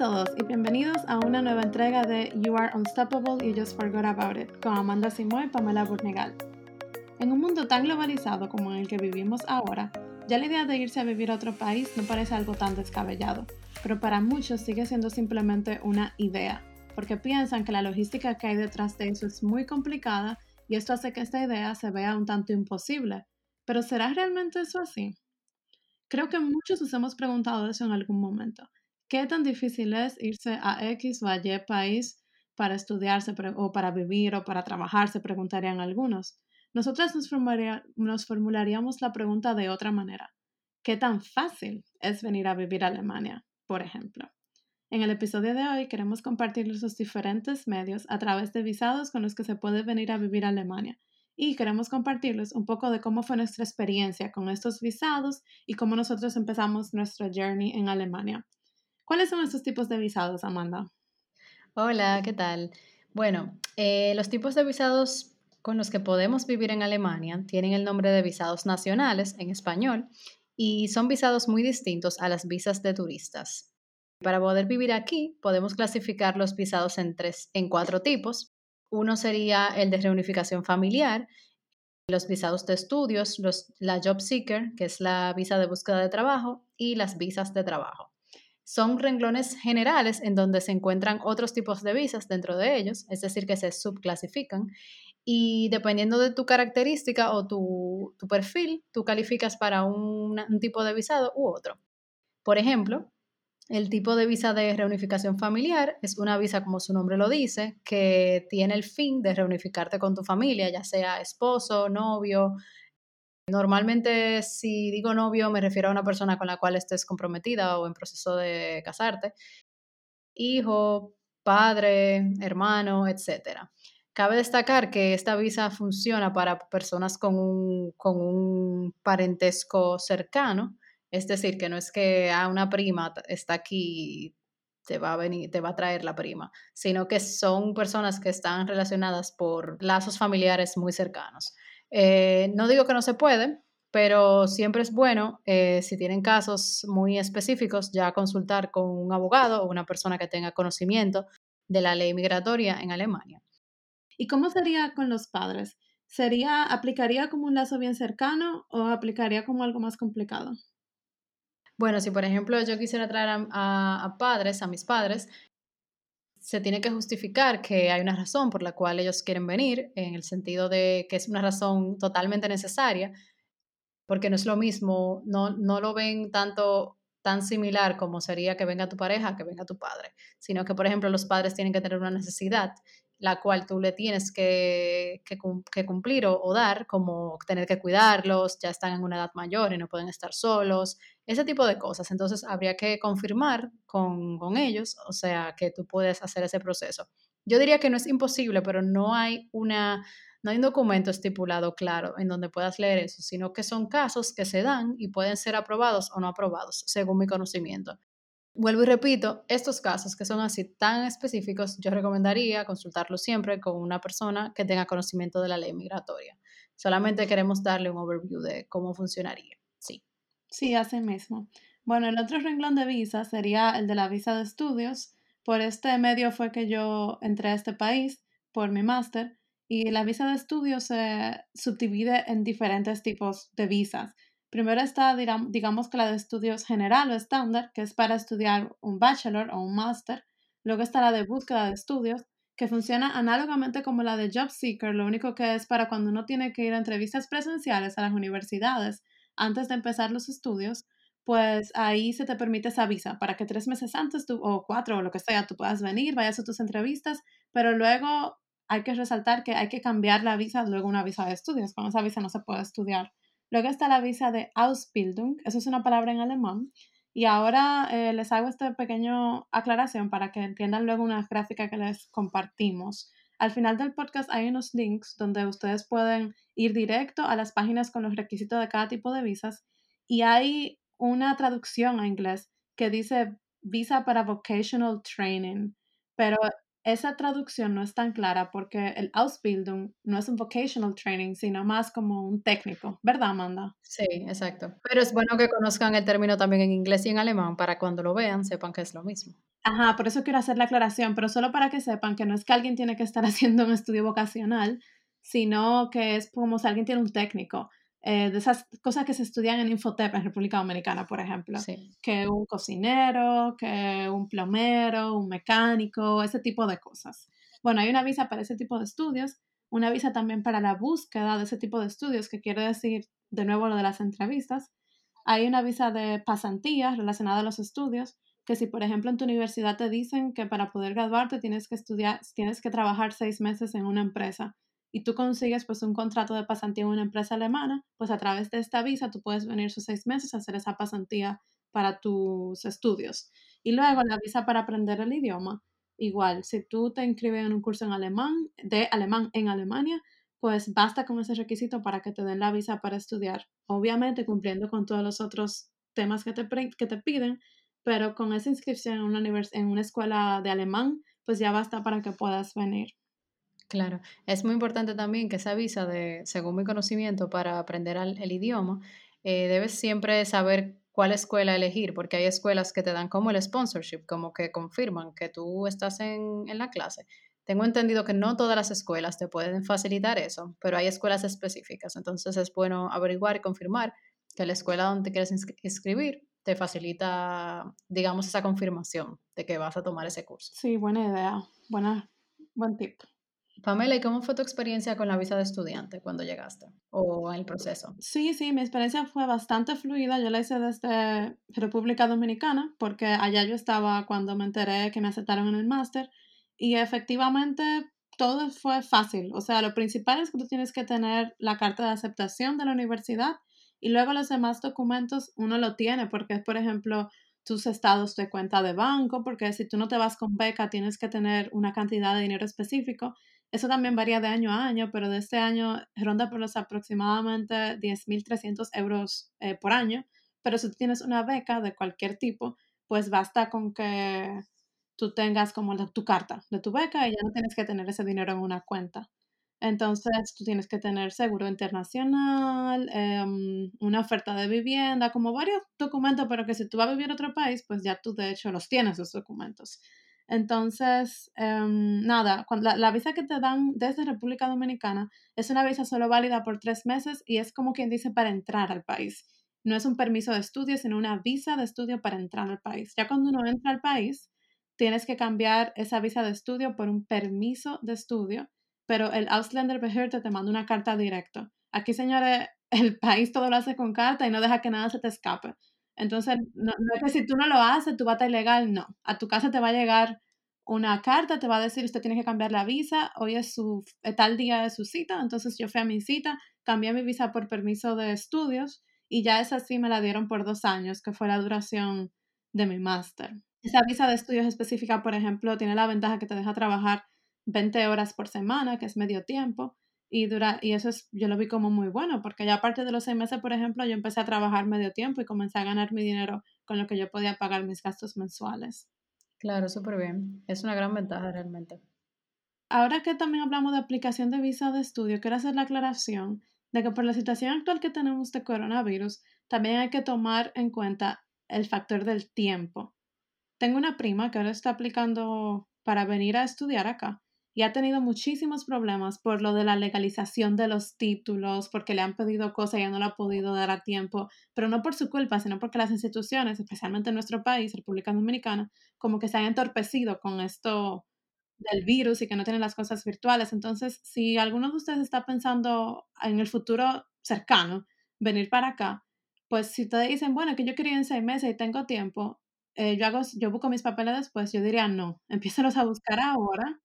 todos y bienvenidos a una nueva entrega de You Are Unstoppable You Just Forgot About It con Amanda Simoy y Pamela Burnegal. En un mundo tan globalizado como en el que vivimos ahora, ya la idea de irse a vivir a otro país no parece algo tan descabellado, pero para muchos sigue siendo simplemente una idea, porque piensan que la logística que hay detrás de eso es muy complicada y esto hace que esta idea se vea un tanto imposible. Pero ¿será realmente eso así? Creo que muchos nos hemos preguntado eso en algún momento. ¿Qué tan difícil es irse a X o a Y país para estudiarse o para vivir o para trabajar? Se preguntarían algunos. Nosotras nos, formularíamos la pregunta de otra manera. ¿Qué tan fácil es venir a vivir a Alemania, por ejemplo? En el episodio de hoy queremos compartir los diferentes medios a través de visados con los que se puede venir a vivir a Alemania y queremos compartirles un poco de cómo fue nuestra experiencia con estos visados y cómo nosotros empezamos nuestra journey en Alemania. ¿Cuáles son estos tipos de visados, Amanda? Hola, ¿qué tal? Bueno, eh, los tipos de visados con los que podemos vivir en Alemania tienen el nombre de visados nacionales en español y son visados muy distintos a las visas de turistas. Para poder vivir aquí, podemos clasificar los visados en, tres, en cuatro tipos. Uno sería el de reunificación familiar, los visados de estudios, los, la Job Seeker, que es la visa de búsqueda de trabajo, y las visas de trabajo. Son renglones generales en donde se encuentran otros tipos de visas dentro de ellos, es decir, que se subclasifican. Y dependiendo de tu característica o tu, perfil, tú calificas para un, un tipo de visado u otro. Por ejemplo, el tipo de visa de reunificación familiar es una visa, como su nombre lo dice, que tiene el fin de reunificarte con tu familia, ya sea esposo, novio, Normalmente, si digo novio, me refiero a una persona con la cual estés comprometida o en proceso de casarte. Hijo, padre, hermano, etc. Cabe destacar que esta visa funciona para personas con un, parentesco cercano, es decir, que no es que a una prima está aquí te va a venir, te va a traer la prima, sino que son personas que están relacionadas por lazos familiares muy cercanos. Eh, no digo que no se puede, pero siempre es bueno, eh, si tienen casos muy específicos, ya consultar con un abogado o una persona que tenga conocimiento de la ley migratoria en Alemania. ¿Y cómo sería con los padres? ¿Sería, aplicaría como un lazo bien cercano o aplicaría como algo más complicado? Bueno, si por ejemplo yo quisiera traer a padres, a mis padres, se tiene que justificar que hay una razón por la cual ellos quieren venir, en el sentido de que es una razón totalmente necesaria, porque no es lo mismo, no, no lo ven tanto tan similar como sería que venga tu pareja, que venga tu padre, sino que, por ejemplo, los padres tienen que tener una necesidad la cual tú le tienes que, cumplir o, dar, como tener que cuidarlos, ya están en una edad mayor y no pueden estar solos, ese tipo de cosas. Entonces habría que confirmar con, con ellos, o sea, que tú puedes hacer ese proceso. Yo diría que no es imposible, pero no hay una... No hay un documento estipulado claro en donde puedas leer eso, sino que son casos que se dan y pueden ser aprobados o no aprobados, según mi conocimiento. Vuelvo y repito, estos casos que son así tan específicos, yo recomendaría consultarlos siempre con una persona que tenga conocimiento de la ley migratoria. Solamente queremos darle un overview de cómo funcionaría. Sí. Sí, así mismo. Bueno, el otro renglón de visa sería el de la visa de estudios. Por este medio fue que yo entré a este país por mi máster y la visa de estudios se subdivide en diferentes tipos de visas. Primero está, digamos que la de estudios general o estándar, que es para estudiar un bachelor o un máster. Luego está la de búsqueda de estudios, que funciona análogamente como la de Job Seeker, lo único que es para cuando uno tiene que ir a entrevistas presenciales a las universidades antes de empezar los estudios, pues ahí se te permite esa visa para que tres meses antes tú, o cuatro o lo que sea, tú puedas venir, vayas a tus entrevistas, pero luego hay que resaltar que hay que cambiar la visa, luego una visa de estudios. Con esa visa no se puede estudiar Luego está la visa de Ausbildung, eso es una palabra en alemán. Y ahora eh, les hago esta pequeña aclaración para que entiendan luego una gráfica que les compartimos. Al final del podcast hay unos links donde ustedes pueden ir directo a las páginas con los requisitos de cada tipo de visas y hay una traducción a inglés que dice visa para vocational training, pero esa traducción no es tan clara porque el Ausbildung no es un vocational training, sino más como un técnico, ¿verdad, Amanda? Sí, exacto. Pero es bueno que conozcan el término también en inglés y en alemán para cuando lo vean sepan que es lo mismo. Ajá, por eso quiero hacer la aclaración, pero solo para que sepan que no es que alguien tiene que estar haciendo un estudio vocacional, sino que es como si alguien tiene un técnico. Eh, de esas cosas que se estudian en Infotep en República Dominicana, por ejemplo, que un cocinero, que un plomero, un mecánico, ese tipo de cosas. Bueno, hay una visa para ese tipo de estudios, una visa también para la búsqueda de ese tipo de estudios, que quiere decir, de nuevo, lo de las entrevistas. Hay una visa de pasantía relacionada a los estudios, que si, por ejemplo, en tu universidad te dicen que para poder graduarte tienes que estudiar, tienes que trabajar seis meses en una empresa y tú consigues pues un contrato de pasantía en una empresa alemana, pues a través de esta visa tú puedes venir sus seis meses a hacer esa pasantía para tus estudios. Y luego la visa para aprender el idioma. Igual, si tú te inscribes en un curso en alemán, de alemán en Alemania, pues basta con ese requisito para que te den la visa para estudiar. Obviamente cumpliendo con todos los otros temas que te, que te piden, pero con esa inscripción en una, en una escuela de alemán, pues ya basta para que puedas venir. Claro, es muy importante también que esa visa de, según mi conocimiento, para aprender el idioma, eh, debes siempre saber cuál escuela elegir, porque hay escuelas que te dan como el sponsorship, como que confirman que tú estás en, en la clase. Tengo entendido que no todas las escuelas te pueden facilitar eso, pero hay escuelas específicas, entonces es bueno averiguar y confirmar que la escuela donde te quieres inscribir te facilita, digamos, esa confirmación de que vas a tomar ese curso. Sí, buena idea, buena, buen tip. Pamela, ¿y cómo fue tu experiencia con la visa de estudiante cuando llegaste o en el proceso? Sí, sí, mi experiencia fue bastante fluida. Yo la hice desde República Dominicana porque allá yo estaba cuando me enteré que me aceptaron en el máster y efectivamente todo fue fácil. O sea, lo principal es que tú tienes que tener la carta de aceptación de la universidad y luego los demás documentos uno lo tiene porque es, por ejemplo, tus estados de cuenta de banco, porque si tú no te vas con beca tienes que tener una cantidad de dinero específico eso también varía de año a año, pero de este año ronda por los aproximadamente 10.300 euros eh, por año. Pero si tienes una beca de cualquier tipo, pues basta con que tú tengas como tu carta de tu beca y ya no tienes que tener ese dinero en una cuenta. Entonces, tú tienes que tener seguro internacional, em, una oferta de vivienda, como varios documentos, pero que si tú vas a vivir en otro país, pues ya tú de hecho los tienes, esos documentos. Entonces, em, nada, la, visa que te dan desde República Dominicana es una visa solo válida por tres meses y es como quien dice para entrar al país. No es un permiso de estudio, sino una visa de estudio para entrar al país. Ya cuando uno entra al país, tienes que cambiar esa visa de estudio por un permiso de estudio, pero el Ausländerbehörde te manda una carta directa. Aquí, señores, el país todo lo hace con carta y no deja que nada se te escape. Entonces, no, es que si tú no lo haces, tú vas a estar ilegal, no. A tu casa te va a llegar una carta, te va a decir, usted tiene que cambiar la visa, hoy es su, eh, tal día de su cita, entonces yo fui a mi cita, cambié mi visa por permiso de estudios y ya esa sí me la dieron por dos años, que fue la duración de mi máster. Esa visa de estudios específica, por ejemplo, tiene la ventaja que te deja trabajar 20 horas por semana, que es medio tiempo, y, dura, y eso es, yo lo vi como muy bueno, porque ya aparte de los seis meses, por ejemplo, yo empecé a trabajar medio tiempo y comencé a ganar mi dinero con lo que yo podía pagar mis gastos mensuales. Claro, súper bien. Es una gran ventaja realmente. Ahora que también hablamos de aplicación de visa de estudio, quiero hacer la aclaración de que por la situación actual que tenemos de coronavirus, también hay que tomar en cuenta el factor del tiempo. Tengo una prima que ahora está aplicando para venir a estudiar acá y ha tenido muchísimos problemas por lo de la legalización de los títulos, porque le han pedido cosas y ya no lo ha podido dar a tiempo, pero no por su culpa, sino porque las instituciones, especialmente en nuestro país, República Dominicana, como que se han entorpecido con esto del virus y que no tienen las cosas virtuales. Entonces, si alguno de ustedes está pensando en el futuro cercano venir para acá, pues si te dicen, bueno, que yo quería en seis meses y tengo tiempo, eh, yo, hago, yo busco mis papeles después, yo diría no, empiézalos a buscar ahora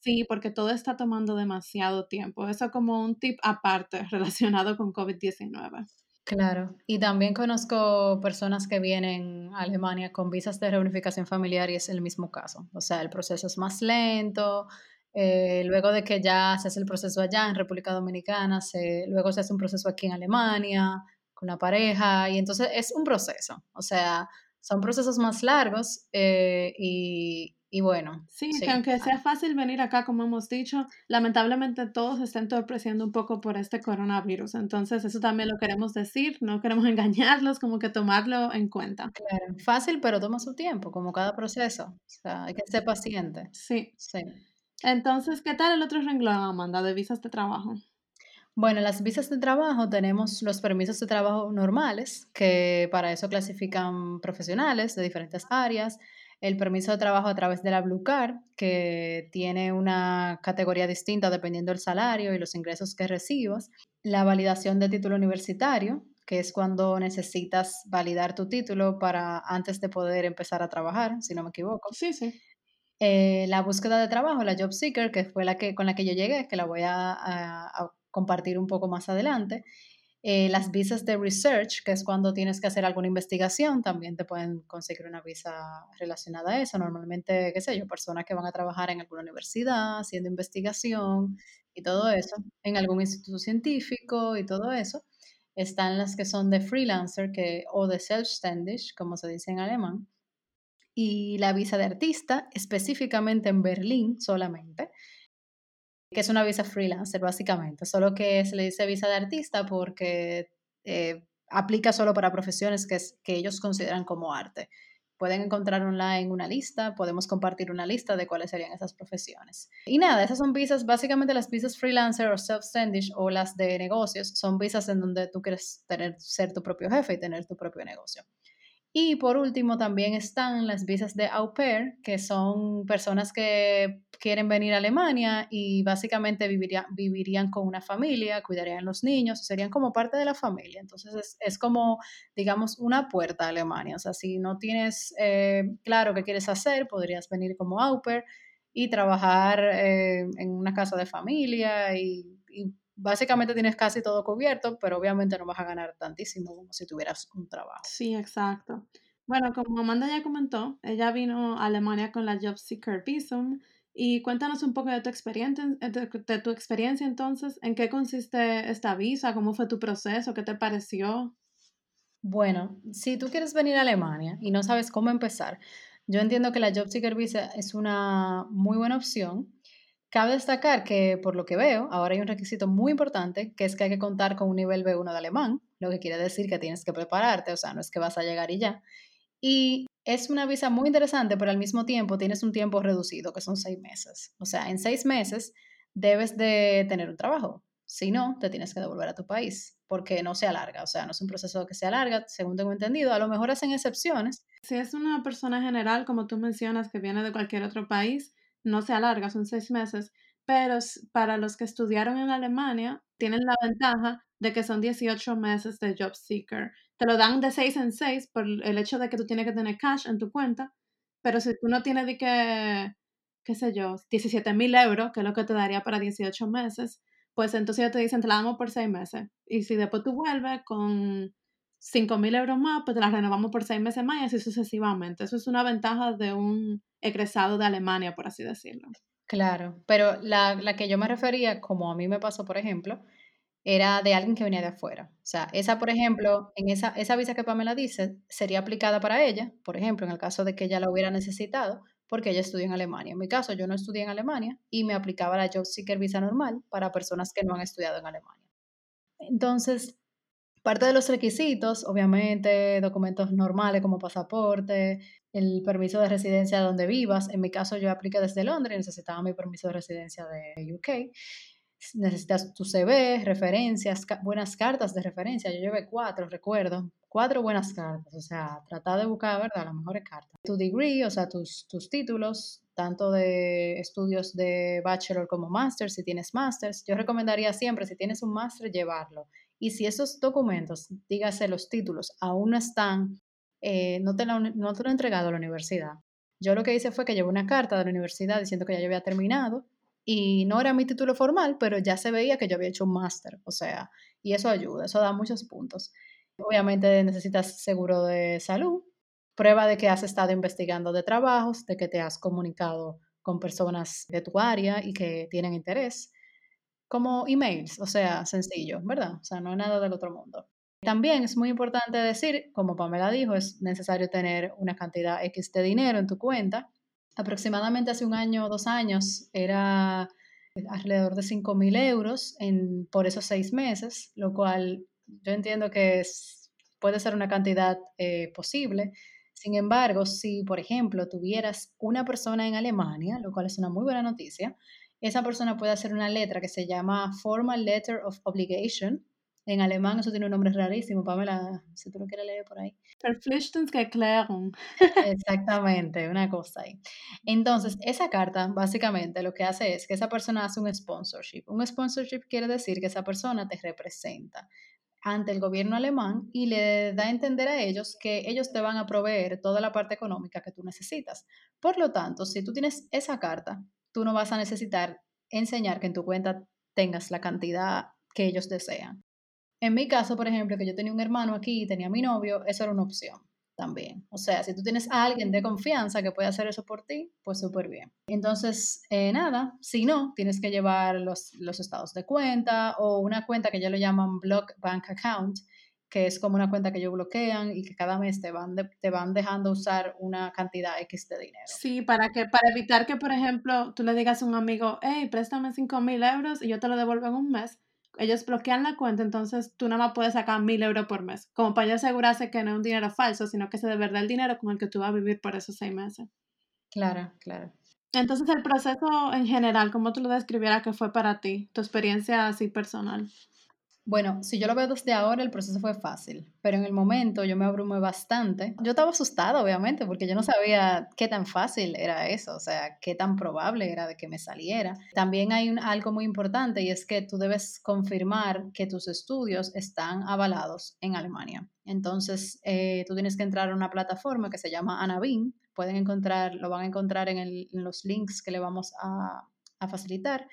Sí, porque todo está tomando demasiado tiempo. Eso como un tip aparte relacionado con COVID-19. Claro, y también conozco personas que vienen a Alemania con visas de reunificación familiar y es el mismo caso. O sea, el proceso es más lento. Eh, luego de que ya se hace el proceso allá en República Dominicana, se, luego se hace un proceso aquí en Alemania con la pareja y entonces es un proceso. O sea, son procesos más largos eh, y, Y bueno, Sí, sí. que aunque sea fácil venir acá, como hemos dicho, lamentablemente todos se están entorpeciendo un poco por este coronavirus. Entonces, eso también lo queremos decir, no queremos engañarlos, como que tomarlo en cuenta. claro, fácil, pero toma su tiempo, como cada proceso. O sea, hay que ser paciente. Sí. Sí. Entonces, ¿qué tal el otro renglón, Amanda, de visas de trabajo? Bueno, en las visas de trabajo tenemos los permisos de trabajo normales, que para eso clasifican profesionales de diferentes áreas. El permiso de trabajo a través de la Blue Card, que tiene una categoría distinta dependiendo del salario y los ingresos que recibas. La validación de título universitario, que es cuando necesitas validar tu título para antes de poder empezar a trabajar, si no me equivoco. Sí, sí. Eh, la búsqueda de trabajo, la Job Seeker, que fue la que, con la que yo llegué, que la voy a, a- a compartir un poco más adelante. Eh, las visas de research, que es cuando tienes que hacer alguna investigación, también te pueden conseguir una visa relacionada a eso. Normalmente, qué sé yo, personas que van a trabajar en alguna universidad, haciendo investigación y todo eso, en algún instituto científico y todo eso. Están las que son de freelancer que, o de selbstständig, como se dice en alemán, y la visa de artista, específicamente en Berlín solamente, que es una visa freelancer básicamente, solo que se le dice visa de artista porque eh, aplica solo para profesiones que, es- que ellos consideran como arte. Pueden encontrar online una lista, podemos compartir una lista de cuáles serían esas profesiones. Y nada, esas son visas, básicamente las visas freelancer o self-standish o las de negocios, son visas en donde tú quieres tener, ser tu propio jefe y tener tu propio negocio. Y por último también están las visas de au pair, que son personas que quieren venir a Alemania y básicamente viviría- vivirían con una familia, cuidarían los niños, serían como parte de la familia. Entonces es, es como, digamos, una puerta a Alemania. O sea, si no tienes eh, claro qué quieres hacer, podrías venir como au pair y trabajar eh, en una casa de familia y, y básicamente tienes casi todo cubierto, pero obviamente no vas a ganar tantísimo como si tuvieras un trabajo. Sí, exacto. Bueno, como Amanda ya comentó, ella vino a Alemania con la Job Seeker Visum y cuéntanos un poco de tu experiencia, de, tu experiencia entonces, en qué consiste esta visa, cómo fue tu proceso, qué te pareció. Bueno, si tú quieres venir a Alemania y no sabes cómo empezar, yo entiendo que la Job Seeker Visa es una muy buena opción. Cabe destacar que, por lo que veo, ahora hay un requisito muy importante, que es que hay que contar con un nivel B1 de alemán, lo que quiere decir que tienes que prepararte, o sea, no es que vas a llegar y ya. Y es una visa muy interesante, pero al mismo tiempo tienes un tiempo reducido, que son seis meses. O sea, en seis meses debes de tener un trabajo. Si no, te tienes que devolver a tu país, porque no se alarga. O sea, no es un proceso que se alarga, según tengo entendido. A lo mejor hacen excepciones. Si es una persona general, como tú mencionas, que viene de cualquier otro país, no se alarga, son seis meses, pero para los que estudiaron en Alemania, tienen la ventaja de que son 18 meses de Job Seeker. Te lo dan de seis en seis por el hecho de que tú tienes que tener cash en tu cuenta, pero si tú no tienes de que, qué sé yo, 17 mil euros, que es lo que te daría para 18 meses, pues entonces te dicen, te la damos por seis meses. Y si después tú vuelves con 5 mil euros más, pues te la renovamos por seis meses más y así sucesivamente. Eso es una ventaja de un egresado de Alemania, por así decirlo. Claro, pero la, la que yo me refería, como a mí me pasó, por ejemplo, era de alguien que venía de afuera. O sea, esa, por ejemplo, en esa, esa visa que Pamela dice, sería aplicada para ella, por ejemplo, en el caso de que ella la hubiera necesitado, porque ella estudió en Alemania. En mi caso, yo no estudié en Alemania y me aplicaba la Job Seeker Visa normal para personas que no han estudiado en Alemania. Entonces, parte de los requisitos, obviamente, documentos normales como pasaporte, el permiso de residencia donde vivas. En mi caso, yo apliqué desde Londres necesitaba mi permiso de residencia de UK. Necesitas tu CV, referencias, buenas cartas de referencia. Yo llevé cuatro, recuerdo. Cuatro buenas cartas. O sea, tratar de buscar, ¿verdad?, las mejores cartas. Tu degree, o sea, tus, tus títulos, tanto de estudios de bachelor como máster, si tienes másters. Yo recomendaría siempre, si tienes un máster, llevarlo. Y si esos documentos, dígase los títulos, aún no están, eh, no, te han- no te lo han entregado a la universidad. Yo lo que hice fue que llevé una carta de la universidad diciendo que ya yo había terminado y no era mi título formal, pero ya se veía que yo había hecho un máster, o sea, y eso ayuda, eso da muchos puntos. Obviamente necesitas seguro de salud, prueba de que has estado investigando de trabajos, de que te has comunicado con personas de tu área y que tienen interés, como emails, o sea, sencillo, ¿verdad? O sea, no es nada del otro mundo. También es muy importante decir, como Pamela dijo, es necesario tener una cantidad X de dinero en tu cuenta aproximadamente hace un año o dos años era alrededor de 5 mil euros en, por esos seis meses, lo cual yo entiendo que puede ser una cantidad eh, posible. Sin embargo, si, por ejemplo, tuvieras una persona en Alemania, lo cual es una muy buena noticia, esa persona puede hacer una letra que se llama Formal Letter of Obligation. En alemán eso tiene un nombre rarísimo, Pamela, si tú lo quieres leer por ahí. Verpflichtungserklärung. Exactamente, una cosa ahí. Entonces, esa carta básicamente lo que hace es que esa persona hace un sponsorship. Un sponsorship quiere decir que esa persona te representa ante el gobierno alemán y le da a entender a ellos que ellos te van a proveer toda la parte económica que tú necesitas. Por lo tanto, si tú tienes esa carta, tú no vas a necesitar enseñar que en tu cuenta tengas la cantidad que ellos desean. En mi caso, por ejemplo, que yo tenía un hermano aquí y tenía mi novio, eso era una opción también. O sea, si tú tienes a alguien de confianza que puede hacer eso por ti, pues súper bien. Entonces, eh, nada, si no, tienes que llevar los, los estados de cuenta o una cuenta que ya lo llaman Block Bank Account, que es como una cuenta que ellos bloquean y que cada mes te van, te van dejando usar una cantidad X de dinero. Sí, para, que, para evitar que, por ejemplo, tú le digas a un amigo, hey, préstame 5 mil euros y yo te lo devuelvo en un mes. Ellos bloquean la cuenta, entonces tú nada más puedes sacar mil euros por mes, como para asegurarse que no es un dinero falso, sino que es de verdad el dinero con el que tú vas a vivir por esos seis meses. Claro, claro. Entonces, el proceso en general, ¿cómo tú lo describieras que fue para ti, tu experiencia así personal? Bueno, si yo lo veo desde ahora, el proceso fue fácil, pero en el momento yo me abrumé bastante. Yo estaba asustada, obviamente, porque yo no sabía qué tan fácil era eso, o sea, qué tan probable era de que me saliera. También hay algo muy importante y es que tú debes confirmar que tus estudios están avalados en Alemania. Entonces, eh, tú tienes que entrar a una plataforma que se llama Anabin. Pueden encontrar, lo van a encontrar en, los links que le vamos a, a facilitar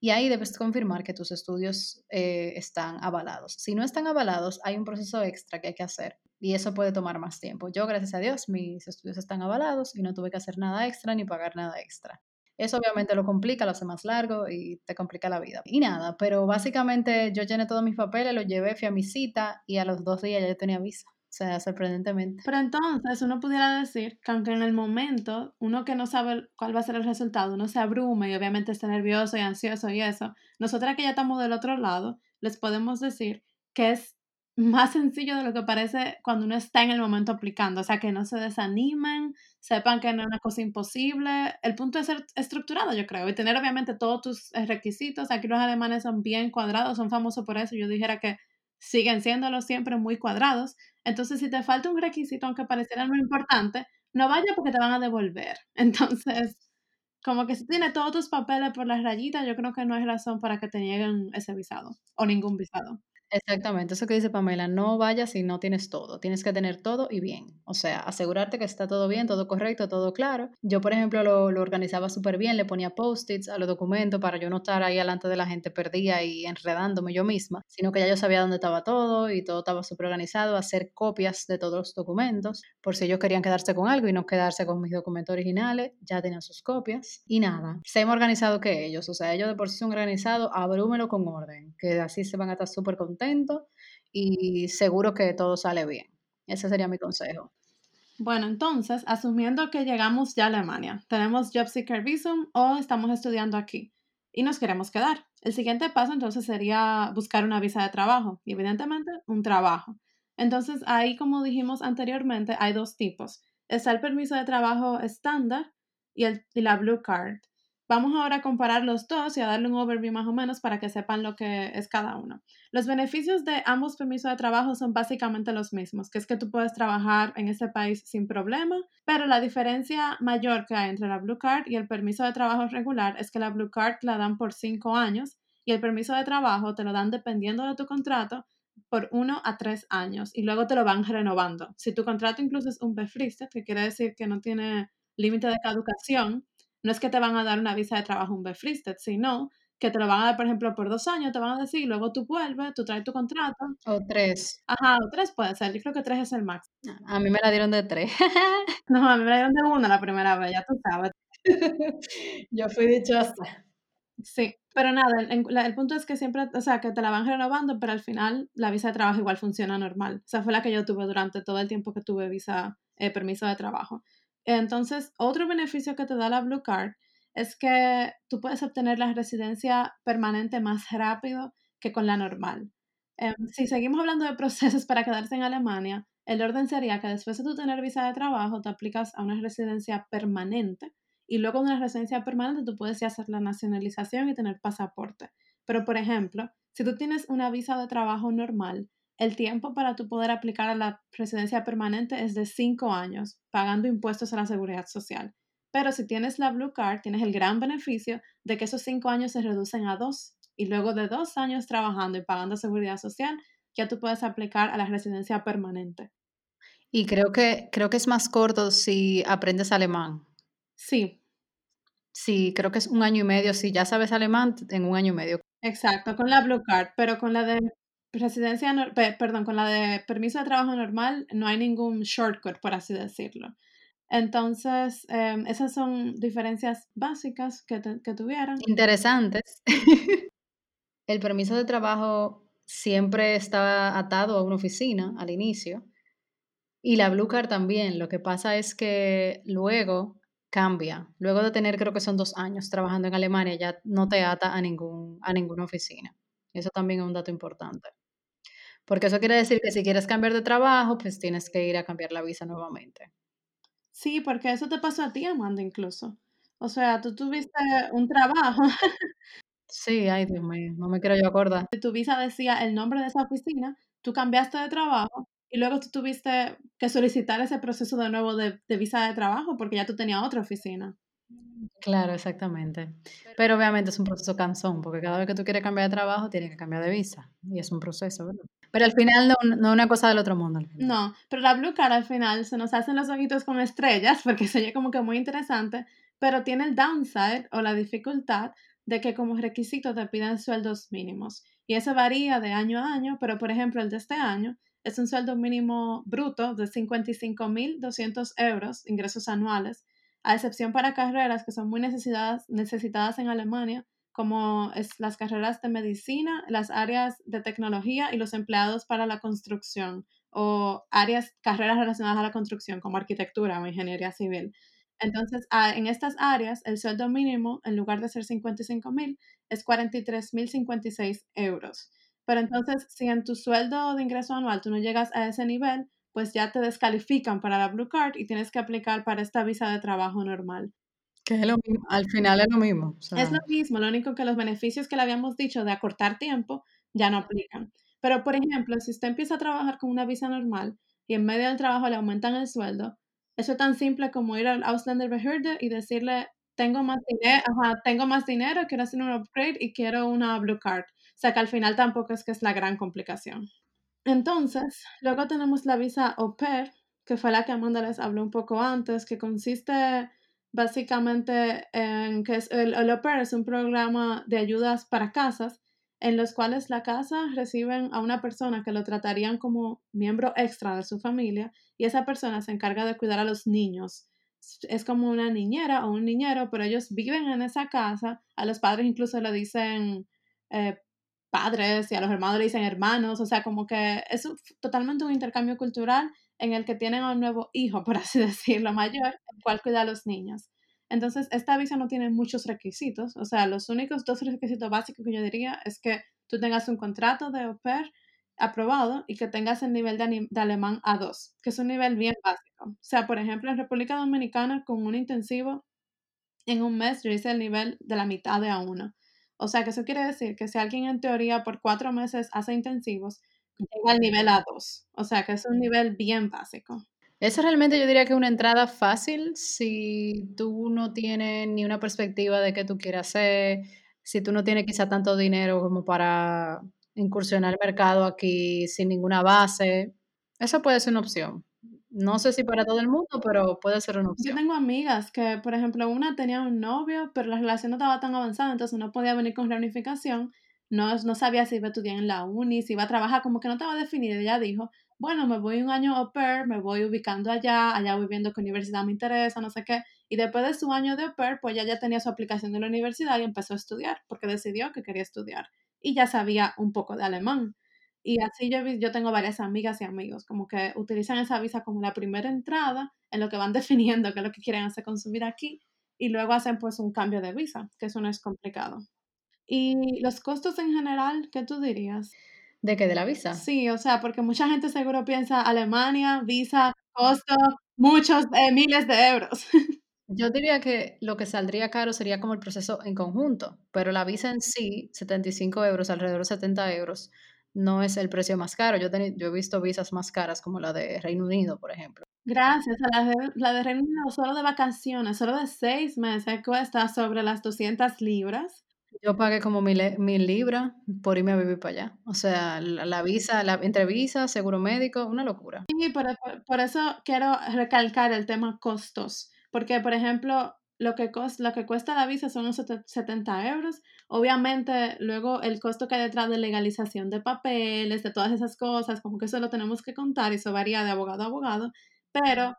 y ahí debes confirmar que tus estudios eh, están avalados. Si no están avalados, hay un proceso extra que hay que hacer y eso puede tomar más tiempo. Yo, gracias a Dios, mis estudios están avalados y no tuve que hacer nada extra ni pagar nada extra. Eso obviamente lo complica, lo hace más largo y te complica la vida. Y nada, pero básicamente yo llené todos mis papeles, lo llevé, fui a mi cita y a los dos días ya tenía visa. O sea, sorprendentemente. Pero entonces uno pudiera decir que aunque en el momento uno que no sabe cuál va a ser el resultado, uno se abrume y obviamente está nervioso y ansioso y eso, nosotras que ya estamos del otro lado, les podemos decir que es más sencillo de lo que parece cuando uno está en el momento aplicando. O sea, que no se desanimen, sepan que no es una cosa imposible. El punto es ser estructurado, yo creo, y tener obviamente todos tus eh, requisitos. Aquí los alemanes son bien cuadrados, son famosos por eso. Yo dijera que siguen siéndolo siempre muy cuadrados. Entonces, si te falta un requisito, aunque pareciera muy importante, no vaya porque te van a devolver. Entonces, como que si tienes todos tus papeles por las rayitas, yo creo que no hay razón para que te nieguen ese visado o ningún visado. Exactamente, eso que dice Pamela, no vayas si no tienes todo, tienes que tener todo y bien, o sea, asegurarte que está todo bien, todo correcto, todo claro. Yo, por ejemplo, lo, lo organizaba súper bien, le ponía post-its a los documentos para yo no estar ahí delante de la gente perdida y enredándome yo misma, sino que ya yo sabía dónde estaba todo y todo estaba súper organizado, hacer copias de todos los documentos, por si ellos querían quedarse con algo y no quedarse con mis documentos originales, ya tenían sus copias. Y nada, sé más organizado que ellos, o sea, ellos de por sí son organizados, abrúmelo con orden, que así se van a estar súper contentos y seguro que todo sale bien. Ese sería mi consejo. Bueno, entonces, asumiendo que llegamos ya a Alemania, tenemos Job Seeker Visum o estamos estudiando aquí y nos queremos quedar. El siguiente paso entonces sería buscar una visa de trabajo y evidentemente un trabajo. Entonces, ahí como dijimos anteriormente, hay dos tipos. Está el permiso de trabajo estándar y, el, y la Blue Card. Vamos ahora a comparar los dos y a darle un overview más o menos para que sepan lo que es cada uno. Los beneficios de ambos permisos de trabajo son básicamente los mismos, que es que tú puedes trabajar en ese país sin problema, pero la diferencia mayor que hay entre la Blue Card y el permiso de trabajo regular es que la Blue Card la dan por cinco años y el permiso de trabajo te lo dan dependiendo de tu contrato por uno a tres años y luego te lo van renovando. Si tu contrato incluso es un befristed, que quiere decir que no tiene límite de caducación, no es que te van a dar una visa de trabajo un befristed, sino que te lo van a dar, por ejemplo, por dos años, te van a decir, luego tú vuelves, tú traes tu contrato. O tres. Ajá, o tres puede ser, yo creo que tres es el máximo. A mí me la dieron de tres. no, a mí me la dieron de una la primera vez, ya tú sabes. yo fui dichosa. Sí, pero nada, el, el, punto es que siempre, o sea, que te la van renovando, pero al final la visa de trabajo igual funciona normal. O sea, fue la que yo tuve durante todo el tiempo que tuve visa, eh, permiso de trabajo. Entonces, otro beneficio que te da la Blue Card es que tú puedes obtener la residencia permanente más rápido que con la normal. Em, si seguimos hablando de procesos para quedarse en Alemania, el orden sería que después de tu tener visa de trabajo, te aplicas a una residencia permanente y luego de una residencia permanente tú puedes hacer la nacionalización y tener pasaporte. Pero, por ejemplo, si tú tienes una visa de trabajo normal, el tiempo para tú poder aplicar a la residencia permanente es de cinco años, pagando impuestos a la seguridad social. Pero si tienes la Blue Card, tienes el gran beneficio de que esos cinco años se reducen a dos. Y luego de dos años trabajando y pagando seguridad social, ya tú puedes aplicar a la residencia permanente. Y creo que, creo que es más corto si aprendes alemán. Sí. Sí, creo que es un año y medio. Si ya sabes alemán, en un año y medio. Exacto, con la Blue Card, pero con la de residencia, perdón, con la de permiso de trabajo normal no hay ningún shortcut, por así decirlo. Entonces, em, esas son diferencias básicas que, que tuvieran. Interesantes. El permiso de trabajo siempre estaba atado a una oficina al inicio y la Blue Card también. Lo que pasa es que luego cambia. Luego de tener, creo que son dos años trabajando en Alemania, ya no te ata a, ningún, a ninguna oficina. Eso también es un dato importante. Porque eso quiere decir que si quieres cambiar de trabajo, pues tienes que ir a cambiar la visa nuevamente. Sí, porque eso te pasó a ti, Amanda, incluso. O sea, tú tuviste un trabajo. sí, ay Dios mío, no me quiero yo acordar. Tu visa decía el nombre de esa oficina, tú cambiaste de trabajo y luego tú tuviste que solicitar ese proceso de nuevo de, visa de trabajo porque ya tú tenías otra oficina. Claro, exactamente. Pero obviamente es un proceso cansón, porque cada vez que tú quieres cambiar de trabajo, tienes que cambiar de visa. Y es un proceso, ¿verdad? Pero al final no, no una cosa del otro mundo. No, pero la Blue Card al final se nos hacen los ojitos con estrellas, porque se como que muy interesante, pero tiene el downside o la dificultad de que como requisito te piden sueldos mínimos. Y eso varía de año a año, pero por ejemplo el de este año es un sueldo mínimo bruto de 55.200 euros, ingresos anuales, a excepción para carreras que son muy necesitadas, necesitadas en Alemania, como es las carreras de medicina, las áreas de tecnología y los empleados para la construcción o áreas, carreras relacionadas a la construcción, como arquitectura o ingeniería civil. Entonces, en estas áreas, el sueldo mínimo, en lugar de ser 55.000, es 43.056 euros. Pero entonces, si en tu sueldo de ingreso anual tú no llegas a ese nivel, pues ya te descalifican para la Blue Card y tienes que aplicar para esta visa de trabajo normal. Que es lo mismo, al final es lo mismo. Es lo mismo, lo único que los beneficios que le habíamos dicho de acortar tiempo ya no aplican. Pero, por ejemplo, si usted empieza a trabajar con una visa normal y en medio del trabajo le aumentan el sueldo, eso es tan simple como ir al Ausländer Behörde y decirle, tengo más, dinero, tengo más dinero, quiero hacer un upgrade y quiero una Blue Card. O sea que al final tampoco es que es la gran complicación. Entonces, luego tenemos la visa au pair, que fue la que Amanda les habló un poco antes, que consiste básicamente en que es, el, el pair es un programa de ayudas para casas en los cuales la casa reciben a una persona que lo tratarían como miembro extra de su familia y esa persona se encarga de cuidar a los niños. Es como una niñera o un niñero, pero ellos viven en esa casa. A los padres incluso le dicen eh, padres y a los hermanos le dicen hermanos. O sea, como que es totalmente un intercambio cultural en el que tienen a un nuevo hijo, por así decirlo, mayor, el cual cuida a los niños. Entonces, esta visa no tiene muchos requisitos. O sea, los únicos dos requisitos básicos que yo diría es que tú tengas un contrato de au pair aprobado y que tengas el nivel de, alemán A2, que es un nivel bien básico. O sea, por ejemplo, en República Dominicana, con un intensivo, en un mes yo hice el nivel de la mitad de A1. O sea, que eso quiere decir que si alguien en teoría por cuatro meses hace intensivos, llega al nivel A2. O sea, que es un nivel bien básico. Eso realmente yo diría que es una entrada fácil si tú no tienes ni una perspectiva de qué tú quieres hacer, si tú no tienes quizá tanto dinero como para incursionar el mercado aquí sin ninguna base. Eso puede ser una opción. No sé si para todo el mundo, pero puede ser una opción. Yo tengo amigas que, por ejemplo, una tenía un novio, pero la relación no estaba tan avanzada, entonces no podía venir con reunificación. No, no sabía si iba a estudiar en la uni, si iba a trabajar, como que no estaba definido. Ella dijo, bueno, me voy un año au pair, me voy ubicando allá, allá voy viendo qué universidad me interesa, no sé qué. Y después de su año de au pair, pues ya ya tenía su aplicación de la universidad y empezó a estudiar, porque decidió que quería estudiar. Y ya sabía un poco de alemán. Y así yo yo tengo varias amigas y amigos, como que utilizan esa visa como la primera entrada en lo que van definiendo qué es lo que quieren hacer con su vida aquí, y luego hacen, pues, un cambio de visa, que eso no es complicado. Y los costos en general, ¿qué tú dirías? ¿De qué? ¿De la visa? Sí, o sea, porque mucha gente seguro piensa Alemania, visa, costo, muchos, eh, miles de euros. Yo diría que lo que saldría caro sería como el proceso en conjunto, pero la visa en sí, 75 euros, alrededor de 70 euros, no es el precio más caro. Yo, teni- yo he visto visas más caras como la de Reino Unido, por ejemplo. Gracias, la de la de Reino Unido solo de vacaciones, solo de 6 meses cuesta sobre las 200 libras. Yo pagué como mil, e- mil libras por irme a vivir para allá. O sea, la, la visa, la, entre visa, seguro médico, una locura. Sí, por, por- por eso quiero recalcar el tema costos, porque por ejemplo, lo que, cos- lo que cuesta la visa son unos sete- 70 euros. Obviamente, luego el costo que hay detrás de legalización de papeles, de todas esas cosas, como que eso lo tenemos que contar y eso varía de abogado a abogado, pero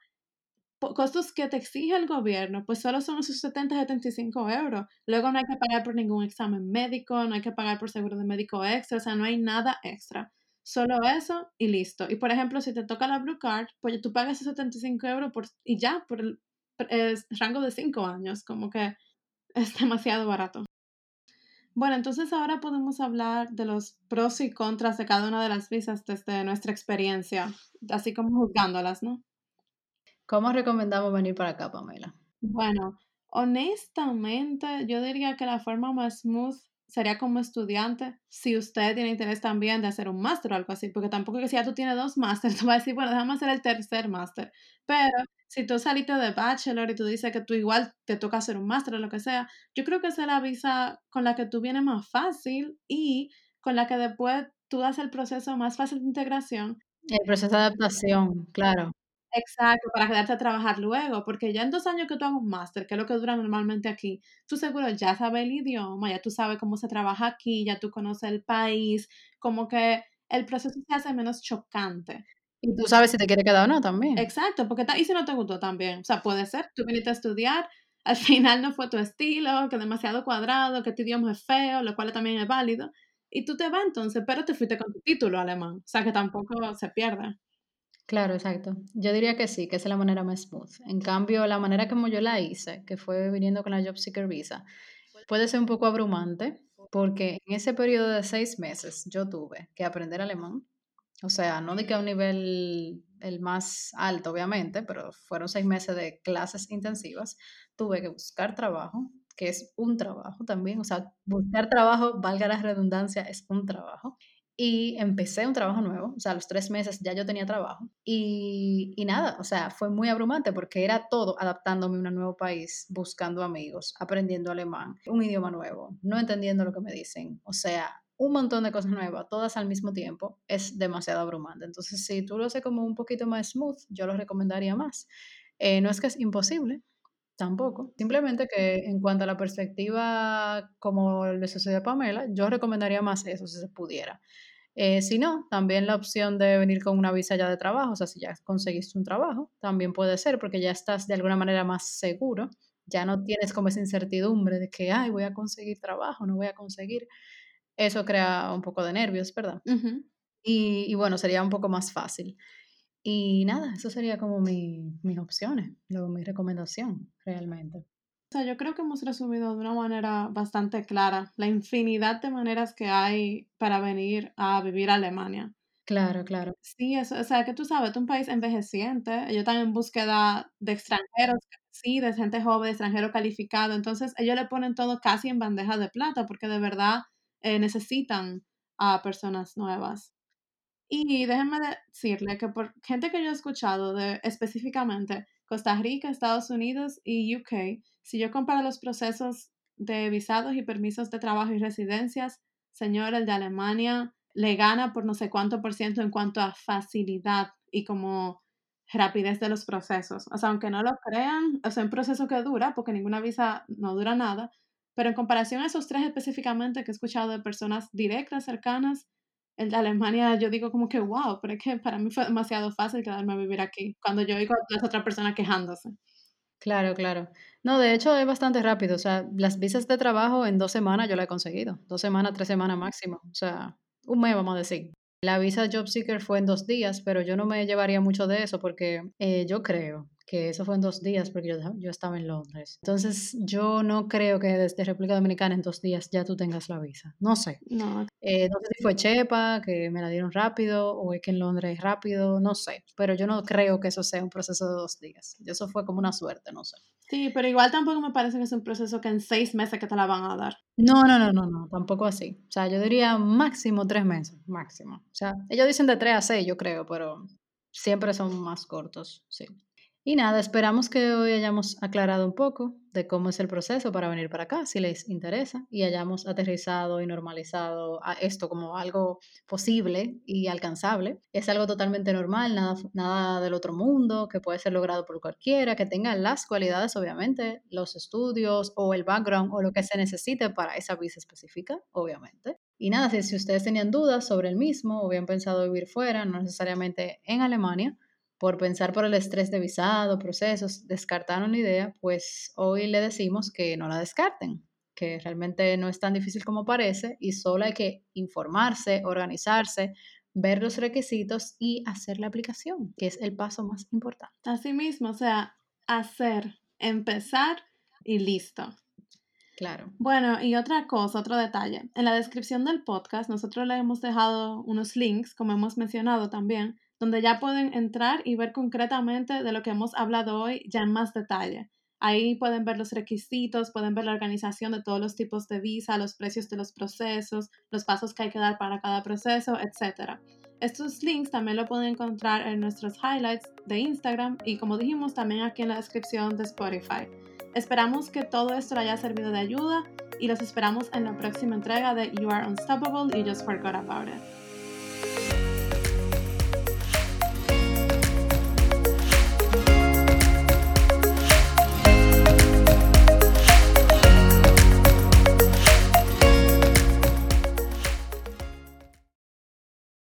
costos que te exige el gobierno, pues solo son esos 70, 75 euros. Luego no hay que pagar por ningún examen médico, no hay que pagar por seguro de médico extra, o sea, no hay nada extra. Solo eso y listo. Y por ejemplo, si te toca la Blue Card, pues tú pagas esos 75 euros por, y ya, por el, el rango de 5 años, como que es demasiado barato. Bueno, entonces ahora podemos hablar de los pros y contras de cada una de las visas desde nuestra experiencia, así como juzgándolas, ¿no? ¿Cómo recomendamos venir para acá, Pamela? Bueno, honestamente, yo diría que la forma más smooth sería como estudiante, si usted tiene interés también de hacer un máster o algo así, porque tampoco que si ya tú tienes dos másteres, tú vas a decir, bueno, déjame hacer el tercer máster. Pero si tú saliste de bachelor y tú dices que tú igual te toca hacer un máster o lo que sea, yo creo que esa es la visa con la que tú vienes más fácil y con la que después tú haces el proceso más fácil de integración El proceso de adaptación, claro. Exacto, para quedarte a trabajar luego, porque ya en 2 años que tú hagas un máster, que es lo que dura normalmente aquí, tú seguro ya sabes el idioma, ya tú sabes cómo se trabaja aquí, ya tú conoces el país, como que el proceso se hace menos chocante. Y tú sabes si te quiere quedar o no también. Exacto, porque y si no te gustó también, o sea, puede ser, tú viniste a estudiar, al final no fue tu estilo, que demasiado cuadrado, que tu idioma es feo, lo cual también es válido, y tú te vas entonces, pero te fuiste con tu título alemán, o sea, que tampoco se pierde. Claro, exacto. Yo diría que sí, que esa es la manera más smooth. En cambio, la manera como yo la hice, que fue viniendo con la Job Seeker Visa, puede ser un poco abrumante, porque en ese periodo de seis meses yo tuve que aprender alemán. O sea, no de que a un nivel el más alto, obviamente, pero fueron seis meses de clases intensivas. Tuve que buscar trabajo, que es un trabajo también. O sea, buscar trabajo, valga la redundancia, es un trabajo. Y empecé un trabajo nuevo, o sea, a los tres meses ya yo tenía trabajo. Y, y nada, o sea, fue muy abrumante porque era todo adaptándome a un nuevo país, buscando amigos, aprendiendo alemán, un idioma nuevo, no entendiendo lo que me dicen. O sea, un montón de cosas nuevas, todas al mismo tiempo, es demasiado abrumante. Entonces, si tú lo haces como un poquito más smooth, yo lo recomendaría más. Eh, no es que es imposible, tampoco. Simplemente que en cuanto a la perspectiva, como le sucedió a Pamela, yo recomendaría más eso si se pudiera. Eh, si no, también la opción de venir con una visa ya de trabajo, o sea, si ya conseguiste un trabajo, también puede ser porque ya estás de alguna manera más seguro, ya no tienes como esa incertidumbre de que, ay, voy a conseguir trabajo, no voy a conseguir. Eso crea un poco de nervios, ¿verdad? Y bueno, sería un poco más fácil. Y nada, eso sería como mi, mis opciones, lo- mi recomendación realmente. O sea, yo creo que hemos resumido de una manera bastante clara la infinidad de maneras que hay para venir a vivir a Alemania. Claro, claro. Sí, eso, o sea, que tú sabes, es un país envejeciente, ellos están en búsqueda de extranjeros, sí, de gente joven, de extranjero calificado, entonces ellos le ponen todo casi en bandeja de plata porque de verdad eh, necesitan a personas nuevas. Y déjenme decirle que por gente que yo he escuchado de específicamente Costa Rica, Estados Unidos y UK, si yo comparo los procesos de visados y permisos de trabajo y residencias, señor, el de Alemania le gana por no sé cuánto por ciento en cuanto a facilidad y como rapidez de los procesos. O sea, aunque no lo crean, o sea, un proceso que dura, porque ninguna visa no dura nada, pero en comparación a esos tres específicamente que he escuchado de personas directas, cercanas, el de Alemania, yo digo como que, wow, pero es que para mí fue demasiado fácil quedarme a vivir aquí, cuando yo oigo a las otras personas quejándose. Claro, claro. No, de hecho es bastante rápido. O sea, las visas de trabajo en dos semanas yo la he conseguido. Dos semanas, tres semanas máximo. O sea, un mes, vamos a decir. La visa Job Seeker fue en dos días, pero yo no me llevaría mucho de eso porque eh, yo creo que eso fue en dos días porque yo, yo, estaba en Londres. Entonces, yo no creo que desde República Dominicana en dos días ya tú tengas la visa. No sé. No. Eh, no sé si fue Chepa, que me la dieron rápido, o es que en Londres es rápido, no sé. Pero yo no creo que eso sea un proceso de dos días. Eso fue como una suerte, no sé. Sí, pero igual tampoco me parece que es un proceso que en seis meses que te la van a dar. No, no, no, no, no, tampoco así. O sea, yo diría máximo tres meses, máximo. O sea, ellos dicen de tres a seis, yo creo, pero siempre son más cortos, sí. Y nada, esperamos que hoy hayamos aclarado un poco de cómo es el proceso para venir para acá, si les interesa, y hayamos aterrizado y normalizado a esto como algo posible y alcanzable. Es algo totalmente normal, nada, nada del otro mundo, que puede ser logrado por cualquiera, que tenga las cualidades, obviamente, los estudios o el background o lo que se necesite para esa visa específica, obviamente. Y nada, si, si ustedes tenían dudas sobre el mismo o habían pensado vivir fuera, no necesariamente en Alemania, por pensar por el estrés de visado, procesos, descartaron la idea, pues hoy le decimos que no la descarten, que realmente no es tan difícil como parece y solo hay que informarse, organizarse, ver los requisitos y hacer la aplicación, que es el paso más importante. Así mismo, o sea, hacer, empezar y listo. Claro. Bueno, y otra cosa, otro detalle. En la descripción del podcast nosotros le hemos dejado unos links, como hemos mencionado también, donde ya pueden entrar y ver concretamente de lo que hemos hablado hoy ya en más detalle. Ahí pueden ver los requisitos, pueden ver la organización de todos los tipos de visa, los precios de los procesos, los pasos que hay que dar para cada proceso, etc. Estos links también lo pueden encontrar en nuestros highlights de Instagram y como dijimos también aquí en la descripción de Spotify. Esperamos que todo esto le haya servido de ayuda y los esperamos en la próxima entrega de You Are Unstoppable y Just Forgot About It.